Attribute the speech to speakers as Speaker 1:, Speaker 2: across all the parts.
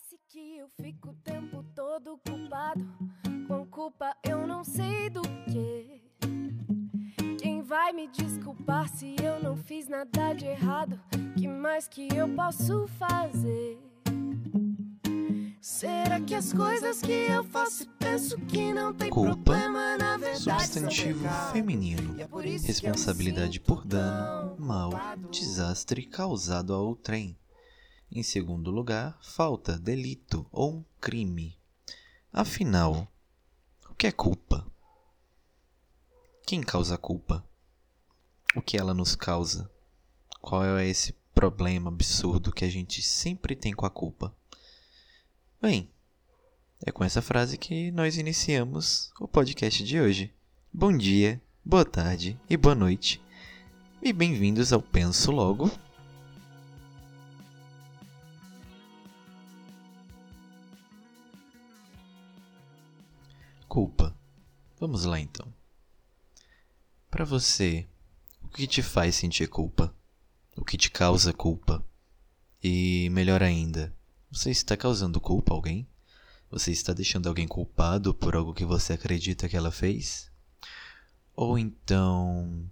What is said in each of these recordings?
Speaker 1: Parece que eu fico o tempo todo culpado. Com culpa eu não sei do que. Quem vai me desculpar se eu não fiz nada de errado? Que mais que eu posso fazer? Será que as coisas que eu faço penso que não tem
Speaker 2: Culpa,
Speaker 1: problema na verdade
Speaker 2: Substantivo feminino.
Speaker 1: É por
Speaker 2: Responsabilidade por dano, mal,
Speaker 1: culpado.
Speaker 2: desastre causado a outrem. Em segundo lugar, falta, delito ou um crime. Afinal, o que é culpa? Quem causa a culpa? O que ela nos causa? Qual é esse problema absurdo que a gente sempre tem com a culpa? Bem, é com essa frase que nós iniciamos o podcast de hoje. Bom dia, boa tarde e boa noite. E bem-vindos ao Penso Logo. Culpa. Vamos lá então. Para você, o que te faz sentir culpa? O que te causa culpa? E melhor ainda, você está causando culpa a alguém? Você está deixando alguém culpado por algo que você acredita que ela fez? Ou então,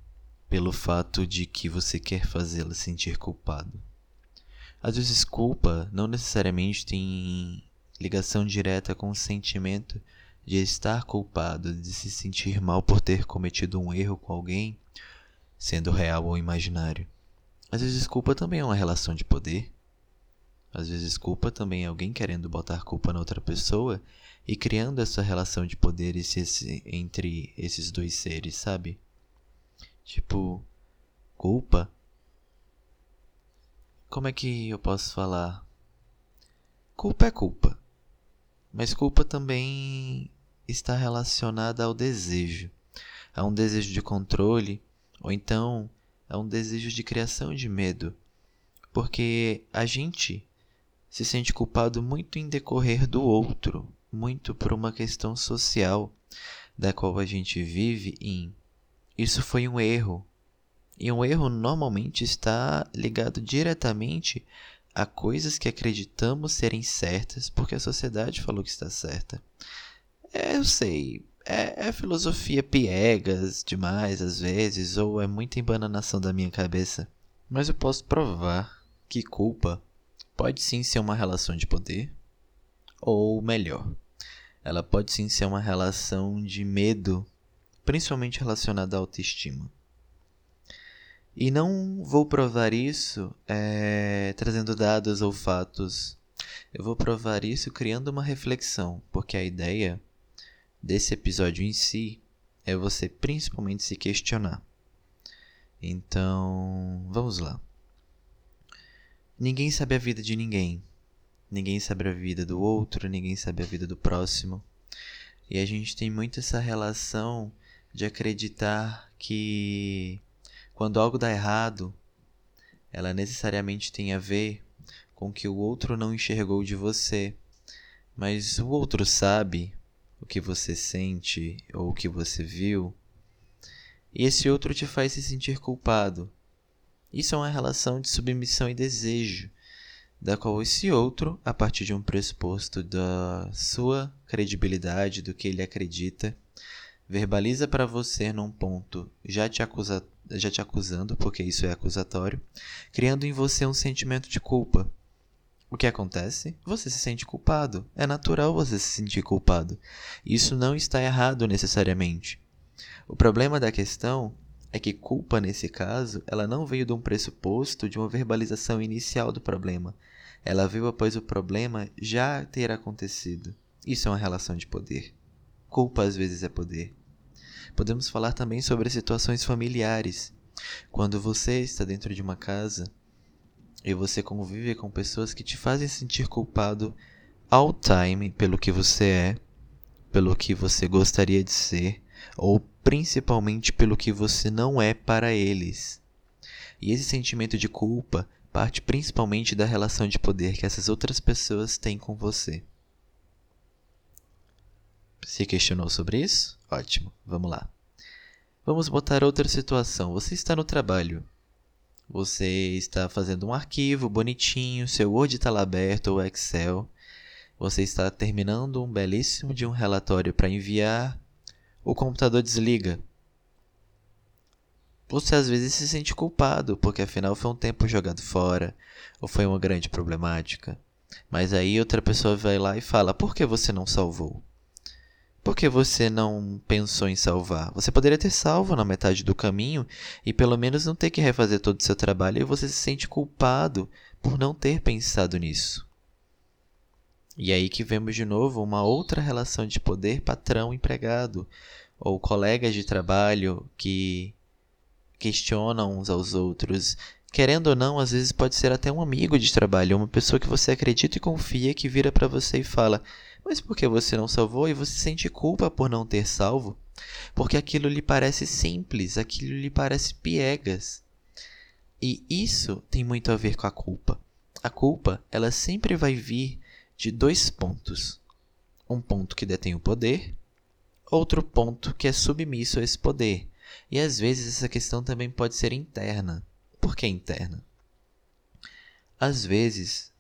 Speaker 2: pelo fato de que você quer fazê-la sentir culpado? Às vezes, culpa não necessariamente tem ligação direta com o sentimento de estar culpado, de se sentir mal por ter cometido um erro com alguém, sendo real ou imaginário. Às vezes, culpa também é uma relação de poder. Às vezes, culpa também é alguém querendo botar culpa na outra pessoa e criando essa relação de poder entre esses dois seres, sabe? Tipo, culpa. Como é que eu posso falar? Culpa é culpa. Mas culpa também está relacionada ao desejo, a um desejo de controle, ou então a um desejo de criação de medo. Porque a gente se sente culpado muito em decorrer do outro, muito por uma questão social da qual a gente vive em isso foi um erro. E um erro normalmente está ligado diretamente a coisas que acreditamos serem certas porque a sociedade falou que está certa. É, eu sei, é, é filosofia piegas demais às vezes, ou é muita embananação da minha cabeça. Mas eu posso provar que culpa pode sim ser uma relação de poder, ou melhor, ela pode sim ser uma relação de medo, principalmente relacionada à autoestima. E não vou provar isso eh, trazendo dados ou fatos. Eu vou provar isso criando uma reflexão, porque a ideia desse episódio em si é você principalmente se questionar. Então, vamos lá. Ninguém sabe a vida de ninguém. Ninguém sabe a vida do outro, ninguém sabe a vida do próximo. E a gente tem muito essa relação de acreditar que quando algo dá errado, ela necessariamente tem a ver com que o outro não enxergou de você, mas o outro sabe o que você sente ou o que você viu, e esse outro te faz se sentir culpado. Isso é uma relação de submissão e desejo, da qual esse outro, a partir de um pressuposto da sua credibilidade, do que ele acredita, verbaliza para você num ponto já te, acusa, já te acusando, porque isso é acusatório, criando em você um sentimento de culpa. O que acontece? Você se sente culpado. É natural você se sentir culpado. Isso não está errado necessariamente. O problema da questão é que culpa nesse caso, ela não veio de um pressuposto de uma verbalização inicial do problema. Ela veio após o problema já ter acontecido. Isso é uma relação de poder. Culpa às vezes é poder. Podemos falar também sobre situações familiares. Quando você está dentro de uma casa e você convive com pessoas que te fazem sentir culpado all time pelo que você é, pelo que você gostaria de ser, ou principalmente pelo que você não é para eles. E esse sentimento de culpa parte principalmente da relação de poder que essas outras pessoas têm com você. Se questionou sobre isso? Ótimo, vamos lá. Vamos botar outra situação. Você está no trabalho. Você está fazendo um arquivo bonitinho, seu Word está lá aberto ou Excel, Você está terminando um belíssimo de um relatório para enviar, o computador desliga. Você às vezes se sente culpado, porque afinal foi um tempo jogado fora, ou foi uma grande problemática. Mas aí outra pessoa vai lá e fala: por que você não salvou? Por que você não pensou em salvar? Você poderia ter salvo na metade do caminho e pelo menos não ter que refazer todo o seu trabalho e você se sente culpado por não ter pensado nisso. E aí que vemos de novo uma outra relação de poder patrão-empregado, ou colegas de trabalho que questionam uns aos outros. Querendo ou não, às vezes pode ser até um amigo de trabalho, uma pessoa que você acredita e confia que vira para você e fala: mas por que você não salvou e você sente culpa por não ter salvo? Porque aquilo lhe parece simples, aquilo lhe parece piegas. E isso tem muito a ver com a culpa. A culpa, ela sempre vai vir de dois pontos. Um ponto que detém o poder, outro ponto que é submisso a esse poder. E às vezes essa questão também pode ser interna. Por que interna? Às vezes,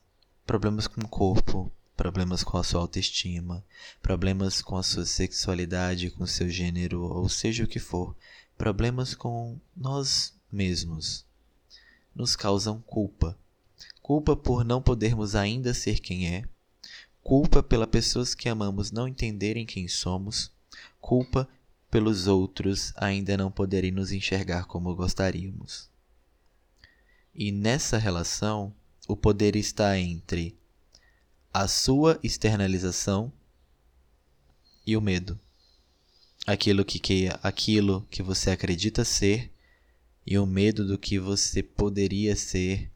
Speaker 2: problemas com o corpo, problemas com a sua autoestima, problemas com a sua sexualidade, com o seu gênero, ou seja o que for, problemas com nós mesmos, nos causam culpa. Culpa por não podermos ainda ser quem é, culpa pela pessoas que amamos não entenderem quem somos, culpa pelos outros ainda não poderem nos enxergar como gostaríamos. E nessa relação, o poder está entre a sua externalização e o medo. Aquilo que, que aquilo que você acredita ser e o medo do que você poderia ser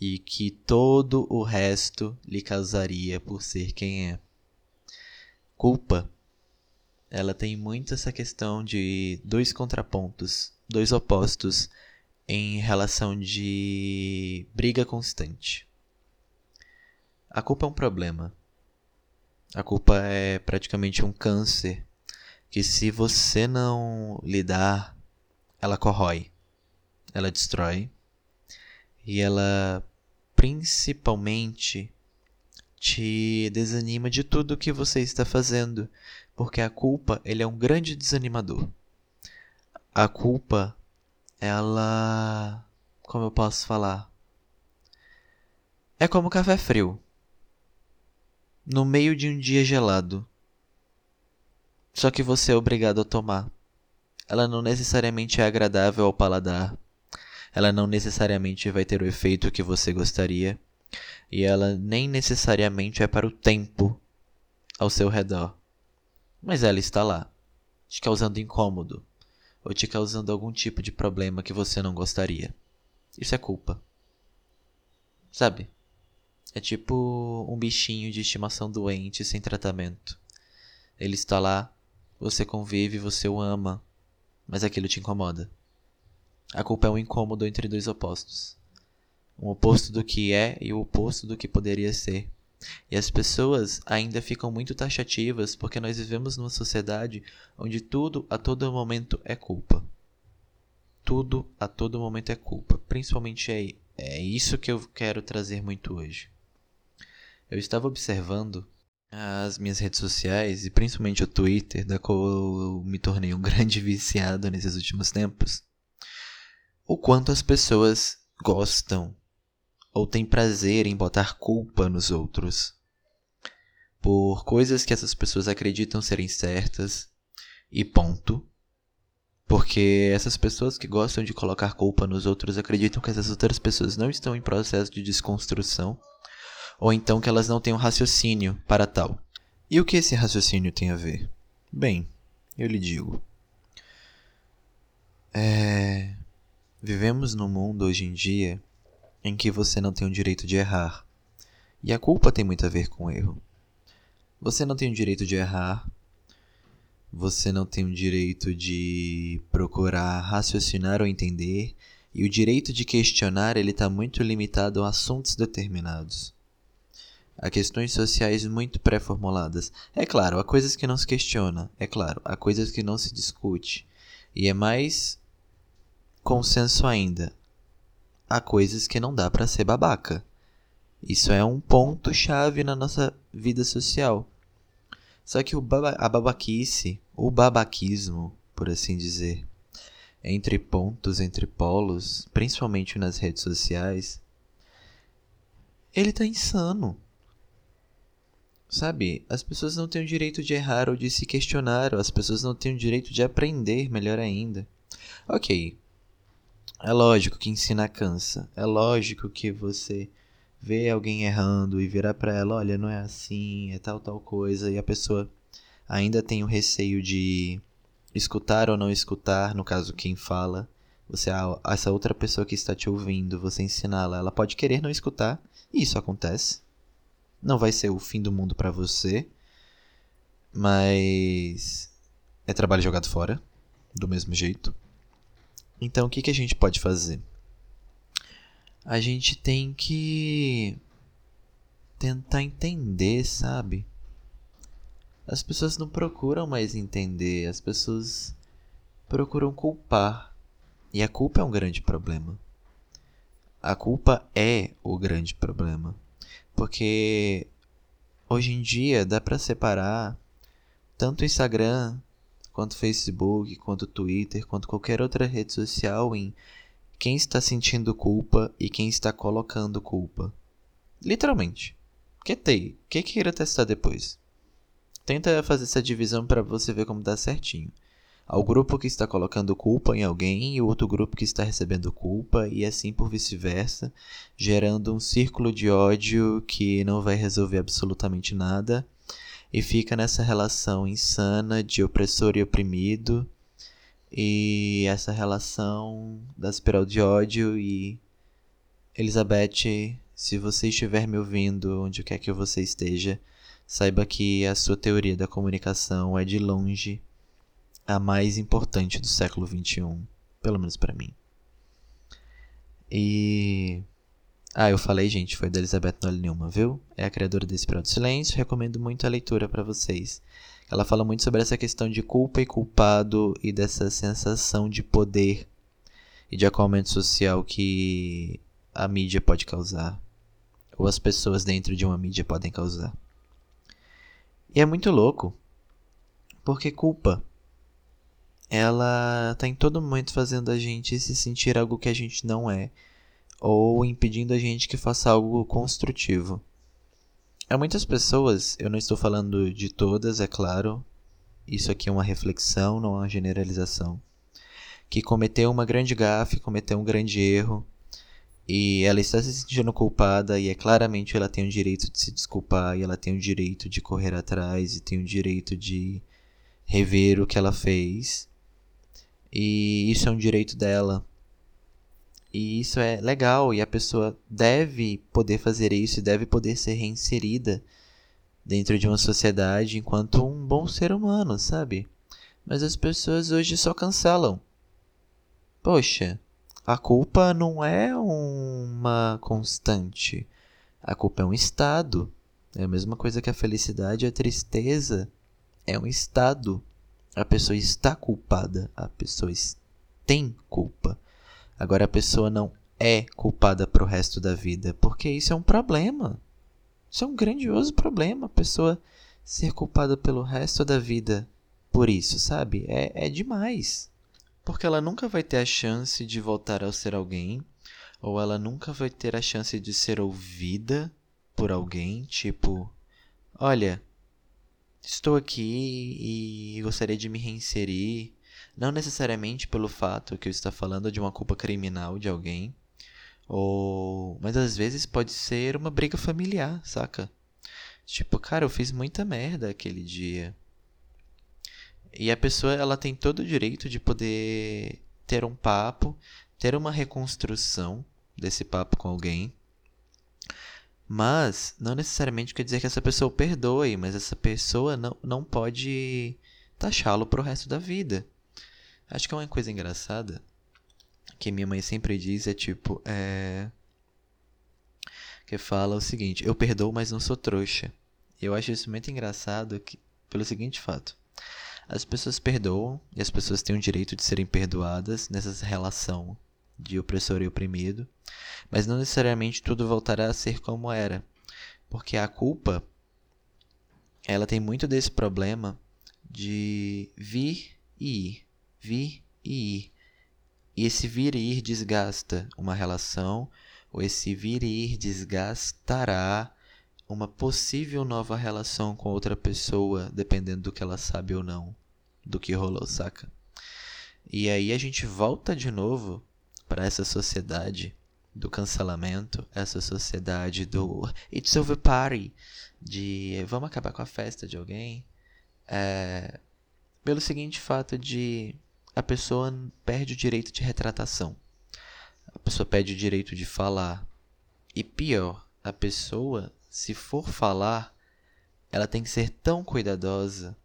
Speaker 2: e que todo o resto lhe causaria por ser quem é. Culpa. Ela tem muito essa questão de dois contrapontos, dois opostos em relação de briga constante. A culpa é um problema. A culpa é praticamente um câncer que, se você não lidar, ela corrói, ela destrói. E ela principalmente te desanima de tudo que você está fazendo, porque a culpa ele é um grande desanimador. A culpa, ela, como eu posso falar, é como café frio no meio de um dia gelado. Só que você é obrigado a tomar. Ela não necessariamente é agradável ao paladar. Ela não necessariamente vai ter o efeito que você gostaria. E ela nem necessariamente é para o tempo ao seu redor. Mas ela está lá, te causando incômodo, ou te causando algum tipo de problema que você não gostaria. Isso é culpa. Sabe? É tipo um bichinho de estimação doente sem tratamento. Ele está lá, você convive, você o ama, mas aquilo te incomoda. A culpa é um incômodo entre dois opostos. Um oposto do que é e o oposto do que poderia ser. E as pessoas ainda ficam muito taxativas porque nós vivemos numa sociedade onde tudo a todo momento é culpa. Tudo a todo momento é culpa. Principalmente é, é isso que eu quero trazer muito hoje. Eu estava observando as minhas redes sociais e principalmente o Twitter, da qual eu me tornei um grande viciado nesses últimos tempos, o quanto as pessoas gostam ou têm prazer em botar culpa nos outros por coisas que essas pessoas acreditam serem certas e ponto. Porque essas pessoas que gostam de colocar culpa nos outros acreditam que essas outras pessoas não estão em processo de desconstrução ou então que elas não têm um raciocínio para tal. E o que esse raciocínio tem a ver? Bem, eu lhe digo. É... Vivemos num mundo hoje em dia em que você não tem o direito de errar. E a culpa tem muito a ver com o erro. Você não tem o direito de errar. Você não tem o direito de procurar raciocinar ou entender. E o direito de questionar ele está muito limitado a assuntos determinados a questões sociais muito pré-formuladas. É claro, há coisas que não se questiona, é claro, há coisas que não se discute. E é mais consenso ainda. Há coisas que não dá para ser babaca. Isso é um ponto chave na nossa vida social. Só que o baba a babaquice, o babaquismo, por assim dizer, entre pontos, entre polos, principalmente nas redes sociais, ele tá insano. Sabe, as pessoas não têm o direito de errar ou de se questionar, ou as pessoas não têm o direito de aprender, melhor ainda. Ok, é lógico que ensinar cansa, é lógico que você vê alguém errando e virar para ela, olha, não é assim, é tal tal coisa, e a pessoa ainda tem o receio de escutar ou não escutar, no caso quem fala, você essa outra pessoa que está te ouvindo, você ensiná-la, ela pode querer não escutar, e isso acontece. Não vai ser o fim do mundo para você, mas é trabalho jogado fora, do mesmo jeito. Então o que, que a gente pode fazer? A gente tem que tentar entender, sabe? As pessoas não procuram mais entender, as pessoas procuram culpar. E a culpa é um grande problema. A culpa é o grande problema. Porque hoje em dia dá para separar tanto o Instagram, quanto o Facebook, quanto o Twitter, quanto qualquer outra rede social em quem está sentindo culpa e quem está colocando culpa. Literalmente. Que tem? Que queira testar depois. Tenta fazer essa divisão para você ver como dá certinho. Ao grupo que está colocando culpa em alguém e o outro grupo que está recebendo culpa, e assim por vice-versa, gerando um círculo de ódio que não vai resolver absolutamente nada e fica nessa relação insana de opressor e oprimido e essa relação da espiral de ódio e Elizabeth, se você estiver me ouvindo onde quer que você esteja, saiba que a sua teoria da comunicação é de longe a mais importante do século XXI, pelo menos para mim. E. Ah, eu falei, gente, foi da Elizabeth Nolle Newman, viu? É a criadora desse Espiral do Silêncio, recomendo muito a leitura para vocês. Ela fala muito sobre essa questão de culpa e culpado e dessa sensação de poder e de acolhimento social que a mídia pode causar, ou as pessoas dentro de uma mídia podem causar. E é muito louco, porque culpa ela tá em todo momento fazendo a gente se sentir algo que a gente não é, ou impedindo a gente que faça algo construtivo. Há muitas pessoas, eu não estou falando de todas, é claro, isso aqui é uma reflexão, não é uma generalização, que cometeu uma grande gafe, cometeu um grande erro, e ela está se sentindo culpada e é claramente ela tem o direito de se desculpar e ela tem o direito de correr atrás e tem o direito de rever o que ela fez e isso é um direito dela. E isso é legal e a pessoa deve poder fazer isso e deve poder ser reinserida dentro de uma sociedade enquanto um bom ser humano, sabe? Mas as pessoas hoje só cancelam. Poxa, a culpa não é uma constante. A culpa é um estado. É a mesma coisa que a felicidade a tristeza. É um estado. A pessoa está culpada, a pessoa tem culpa. Agora a pessoa não é culpada para o resto da vida, porque isso é um problema. Isso é um grandioso problema, a pessoa ser culpada pelo resto da vida por isso, sabe? É, é demais. Porque ela nunca vai ter a chance de voltar a ser alguém, ou ela nunca vai ter a chance de ser ouvida por alguém, tipo, olha, Estou aqui e gostaria de me reinserir, não necessariamente pelo fato que eu estou falando de uma culpa criminal de alguém, ou mas às vezes pode ser uma briga familiar, saca? Tipo, cara, eu fiz muita merda aquele dia. E a pessoa, ela tem todo o direito de poder ter um papo, ter uma reconstrução desse papo com alguém mas não necessariamente quer dizer que essa pessoa perdoe, mas essa pessoa não, não pode taxá-lo pro resto da vida. Acho que é uma coisa engraçada que minha mãe sempre diz é tipo, é que fala o seguinte: eu perdoo, mas não sou trouxa. Eu acho isso muito engraçado que, pelo seguinte fato: as pessoas perdoam e as pessoas têm o direito de serem perdoadas nessa relação de opressor e oprimido, mas não necessariamente tudo voltará a ser como era, porque a culpa ela tem muito desse problema de vir e ir, vir e ir. E esse vir e ir desgasta uma relação, ou esse vir e ir desgastará uma possível nova relação com outra pessoa, dependendo do que ela sabe ou não, do que rolou, saca? E aí a gente volta de novo para essa sociedade do cancelamento, essa sociedade do it's over party, de vamos acabar com a festa de alguém, é, pelo seguinte fato de a pessoa perde o direito de retratação. A pessoa perde o direito de falar. E pior, a pessoa, se for falar, ela tem que ser tão cuidadosa,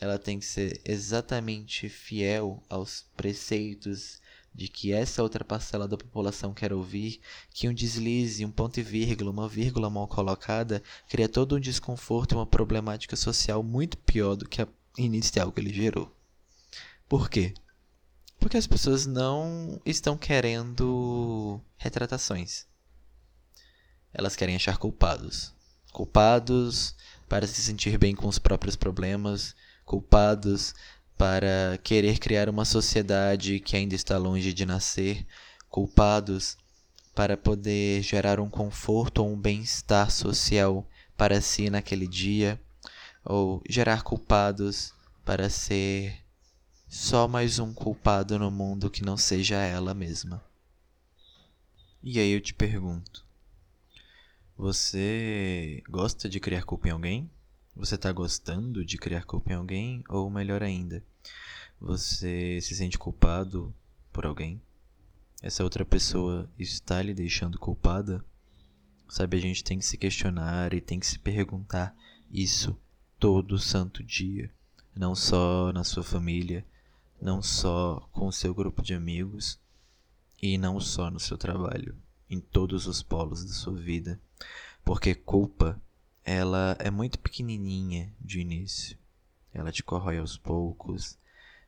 Speaker 2: ela tem que ser exatamente fiel aos preceitos de que essa outra parcela da população quer ouvir, que um deslize, um ponto e vírgula, uma vírgula mal colocada, cria todo um desconforto e uma problemática social muito pior do que a inicial que ele gerou. Por quê? Porque as pessoas não estão querendo retratações. Elas querem achar culpados. Culpados para se sentir bem com os próprios problemas, culpados para querer criar uma sociedade que ainda está longe de nascer, culpados para poder gerar um conforto ou um bem-estar social para si naquele dia, ou gerar culpados para ser só mais um culpado no mundo que não seja ela mesma. E aí eu te pergunto: você gosta de criar culpa em alguém? Você está gostando de criar culpa em alguém? Ou melhor ainda, você se sente culpado por alguém? Essa outra pessoa está lhe deixando culpada? Sabe, a gente tem que se questionar e tem que se perguntar isso todo santo dia. Não só na sua família, não só com o seu grupo de amigos e não só no seu trabalho, em todos os polos da sua vida. Porque culpa ela é muito pequenininha de início. Ela te corrói aos poucos,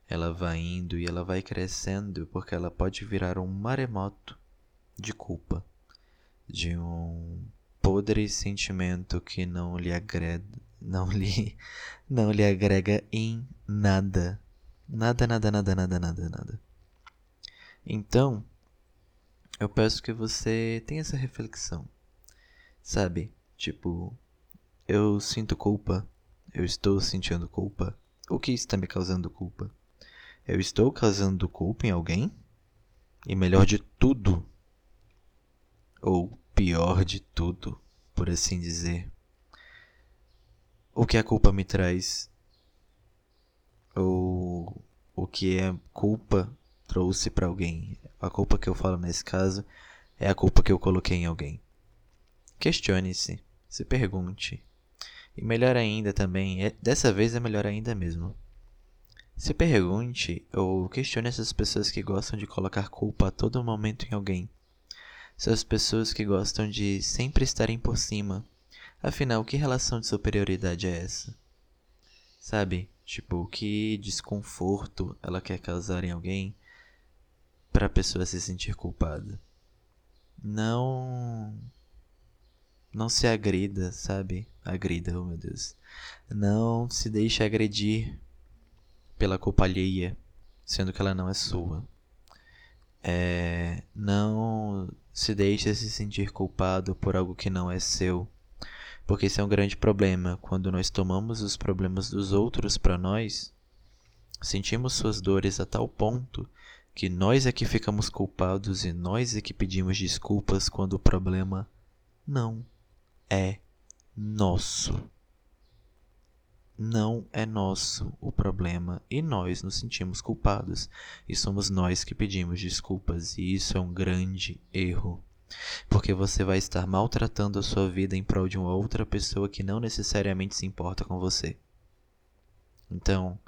Speaker 2: ela vai indo e ela vai crescendo porque ela pode virar um maremoto de culpa, de um podre sentimento que não lhe agrega, não lhe, não lhe agrega em nada. Nada, nada, nada, nada, nada, nada. Então, eu peço que você tenha essa reflexão. Sabe? Tipo, eu sinto culpa. Eu estou sentindo culpa. O que está me causando culpa? Eu estou causando culpa em alguém? E melhor de tudo, ou pior de tudo, por assim dizer, o que a culpa me traz? Ou o que a culpa trouxe para alguém? A culpa que eu falo nesse caso é a culpa que eu coloquei em alguém. Questione-se, se pergunte e melhor ainda também, é, dessa vez é melhor ainda mesmo. Se pergunte ou questione essas pessoas que gostam de colocar culpa a todo momento em alguém. Essas pessoas que gostam de sempre estarem por cima. Afinal, que relação de superioridade é essa? Sabe? Tipo, que desconforto ela quer causar em alguém para a pessoa se sentir culpada. Não não se agrida, sabe? Agrida, oh meu Deus. Não se deixe agredir pela culpa alheia, sendo que ela não é sua. É, não se deixe se sentir culpado por algo que não é seu, porque isso é um grande problema. Quando nós tomamos os problemas dos outros para nós, sentimos suas dores a tal ponto que nós é que ficamos culpados e nós é que pedimos desculpas quando o problema não é nosso. Não é nosso o problema e nós nos sentimos culpados e somos nós que pedimos desculpas e isso é um grande erro. Porque você vai estar maltratando a sua vida em prol de uma outra pessoa que não necessariamente se importa com você. Então,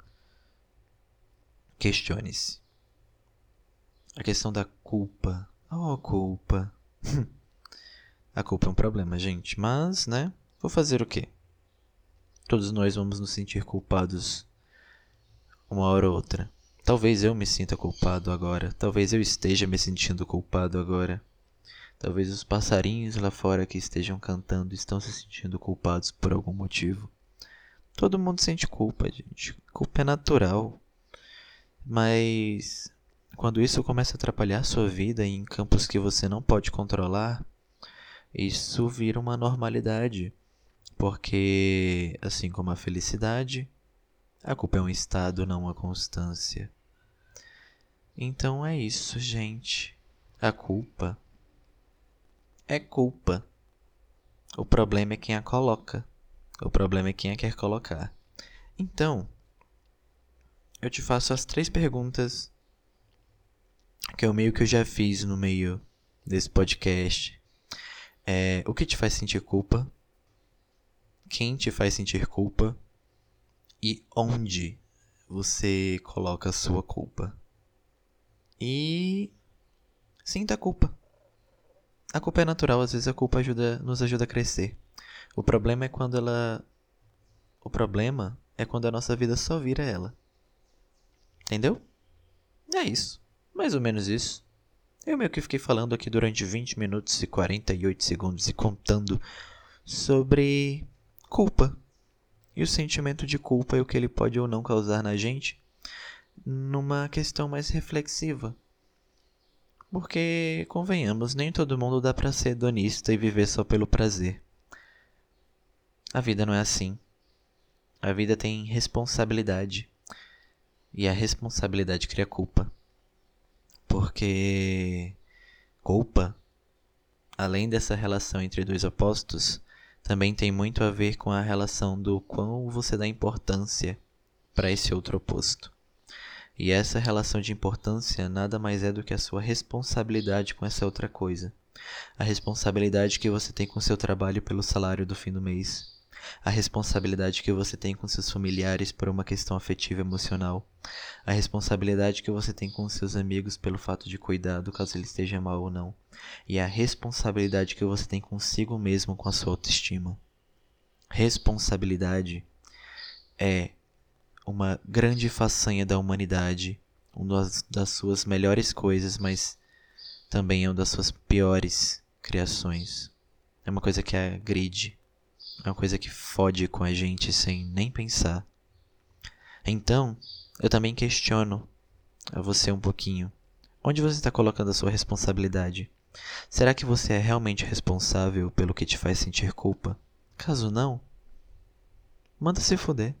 Speaker 2: questione-se. A questão da culpa. Oh, culpa. A culpa é um problema, gente, mas, né? Vou fazer o quê? Todos nós vamos nos sentir culpados uma hora ou outra. Talvez eu me sinta culpado agora. Talvez eu esteja me sentindo culpado agora. Talvez os passarinhos lá fora que estejam cantando estão se sentindo culpados por algum motivo. Todo mundo sente culpa, gente. Culpa é natural. Mas quando isso começa a atrapalhar sua vida em campos que você não pode controlar, isso vira uma normalidade. Porque, assim como a felicidade, a culpa é um estado, não uma constância. Então é isso, gente. A culpa é culpa. O problema é quem a coloca. O problema é quem a quer colocar. Então, eu te faço as três perguntas que eu meio que eu já fiz no meio desse podcast. É, o que te faz sentir culpa? Quem te faz sentir culpa? E onde você coloca a sua culpa? E sinta a culpa. A culpa é natural, às vezes a culpa ajuda, nos ajuda a crescer. O problema é quando ela. O problema é quando a nossa vida só vira ela. Entendeu? É isso. Mais ou menos isso. Eu meio que fiquei falando aqui durante 20 minutos e 48 segundos e contando sobre culpa. E o sentimento de culpa e o que ele pode ou não causar na gente numa questão mais reflexiva. Porque, convenhamos, nem todo mundo dá para ser hedonista e viver só pelo prazer. A vida não é assim. A vida tem responsabilidade. E a responsabilidade cria culpa. Porque culpa, além dessa relação entre dois opostos, também tem muito a ver com a relação do quão você dá importância para esse outro oposto. E essa relação de importância nada mais é do que a sua responsabilidade com essa outra coisa. A responsabilidade que você tem com seu trabalho pelo salário do fim do mês a responsabilidade que você tem com seus familiares por uma questão afetiva emocional, a responsabilidade que você tem com seus amigos pelo fato de cuidar do caso ele esteja mal ou não, e a responsabilidade que você tem consigo mesmo com a sua autoestima. Responsabilidade é uma grande façanha da humanidade, uma das suas melhores coisas, mas também é uma das suas piores criações. É uma coisa que agride, é uma coisa que fode com a gente sem nem pensar. Então, eu também questiono a você um pouquinho. Onde você está colocando a sua responsabilidade? Será que você é realmente responsável pelo que te faz sentir culpa? Caso não, manda se fuder.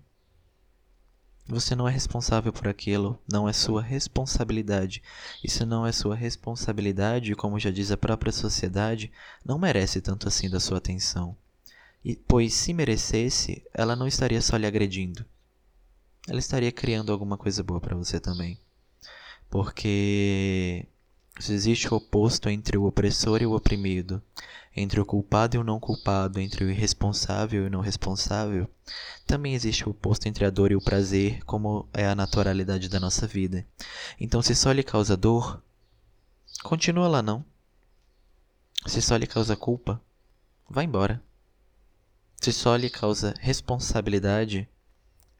Speaker 2: Você não é responsável por aquilo, não é sua responsabilidade. Se não é sua responsabilidade, como já diz a própria sociedade, não merece tanto assim da sua atenção. Pois se merecesse, ela não estaria só lhe agredindo. Ela estaria criando alguma coisa boa para você também. Porque se existe o oposto entre o opressor e o oprimido, entre o culpado e o não culpado, entre o irresponsável e o não responsável, também existe o oposto entre a dor e o prazer, como é a naturalidade da nossa vida. Então, se só lhe causa dor, continua lá não. Se só lhe causa culpa, vá embora. Se só lhe causa responsabilidade,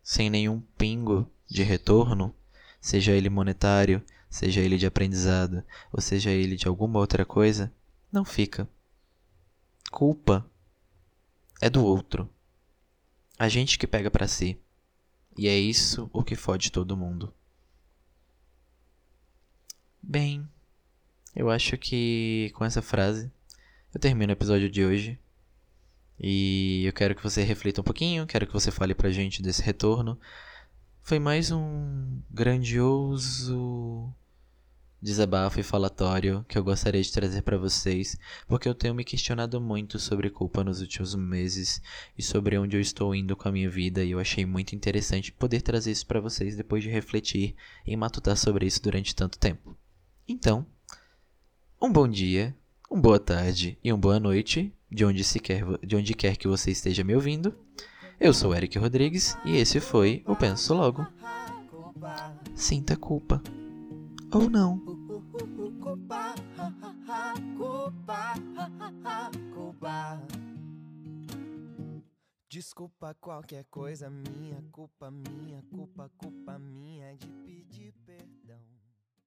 Speaker 2: sem nenhum pingo de retorno, seja ele monetário, seja ele de aprendizado, ou seja ele de alguma outra coisa, não fica. Culpa é do outro. A gente que pega para si. E é isso o que fode todo mundo. Bem, eu acho que com essa frase eu termino o episódio de hoje. E eu quero que você reflita um pouquinho, quero que você fale pra gente desse retorno. Foi mais um grandioso desabafo e falatório que eu gostaria de trazer para vocês, porque eu tenho me questionado muito sobre culpa nos últimos meses e sobre onde eu estou indo com a minha vida, e eu achei muito interessante poder trazer isso para vocês depois de refletir e matutar sobre isso durante tanto tempo. Então, um bom dia, uma boa tarde e uma boa noite de onde, se quer, de onde quer que você esteja me ouvindo. Eu sou Eric Rodrigues e esse foi o Penso Logo. Sinta culpa. Ou não. Desculpa qualquer coisa minha, culpa minha, culpa, culpa minha de pedir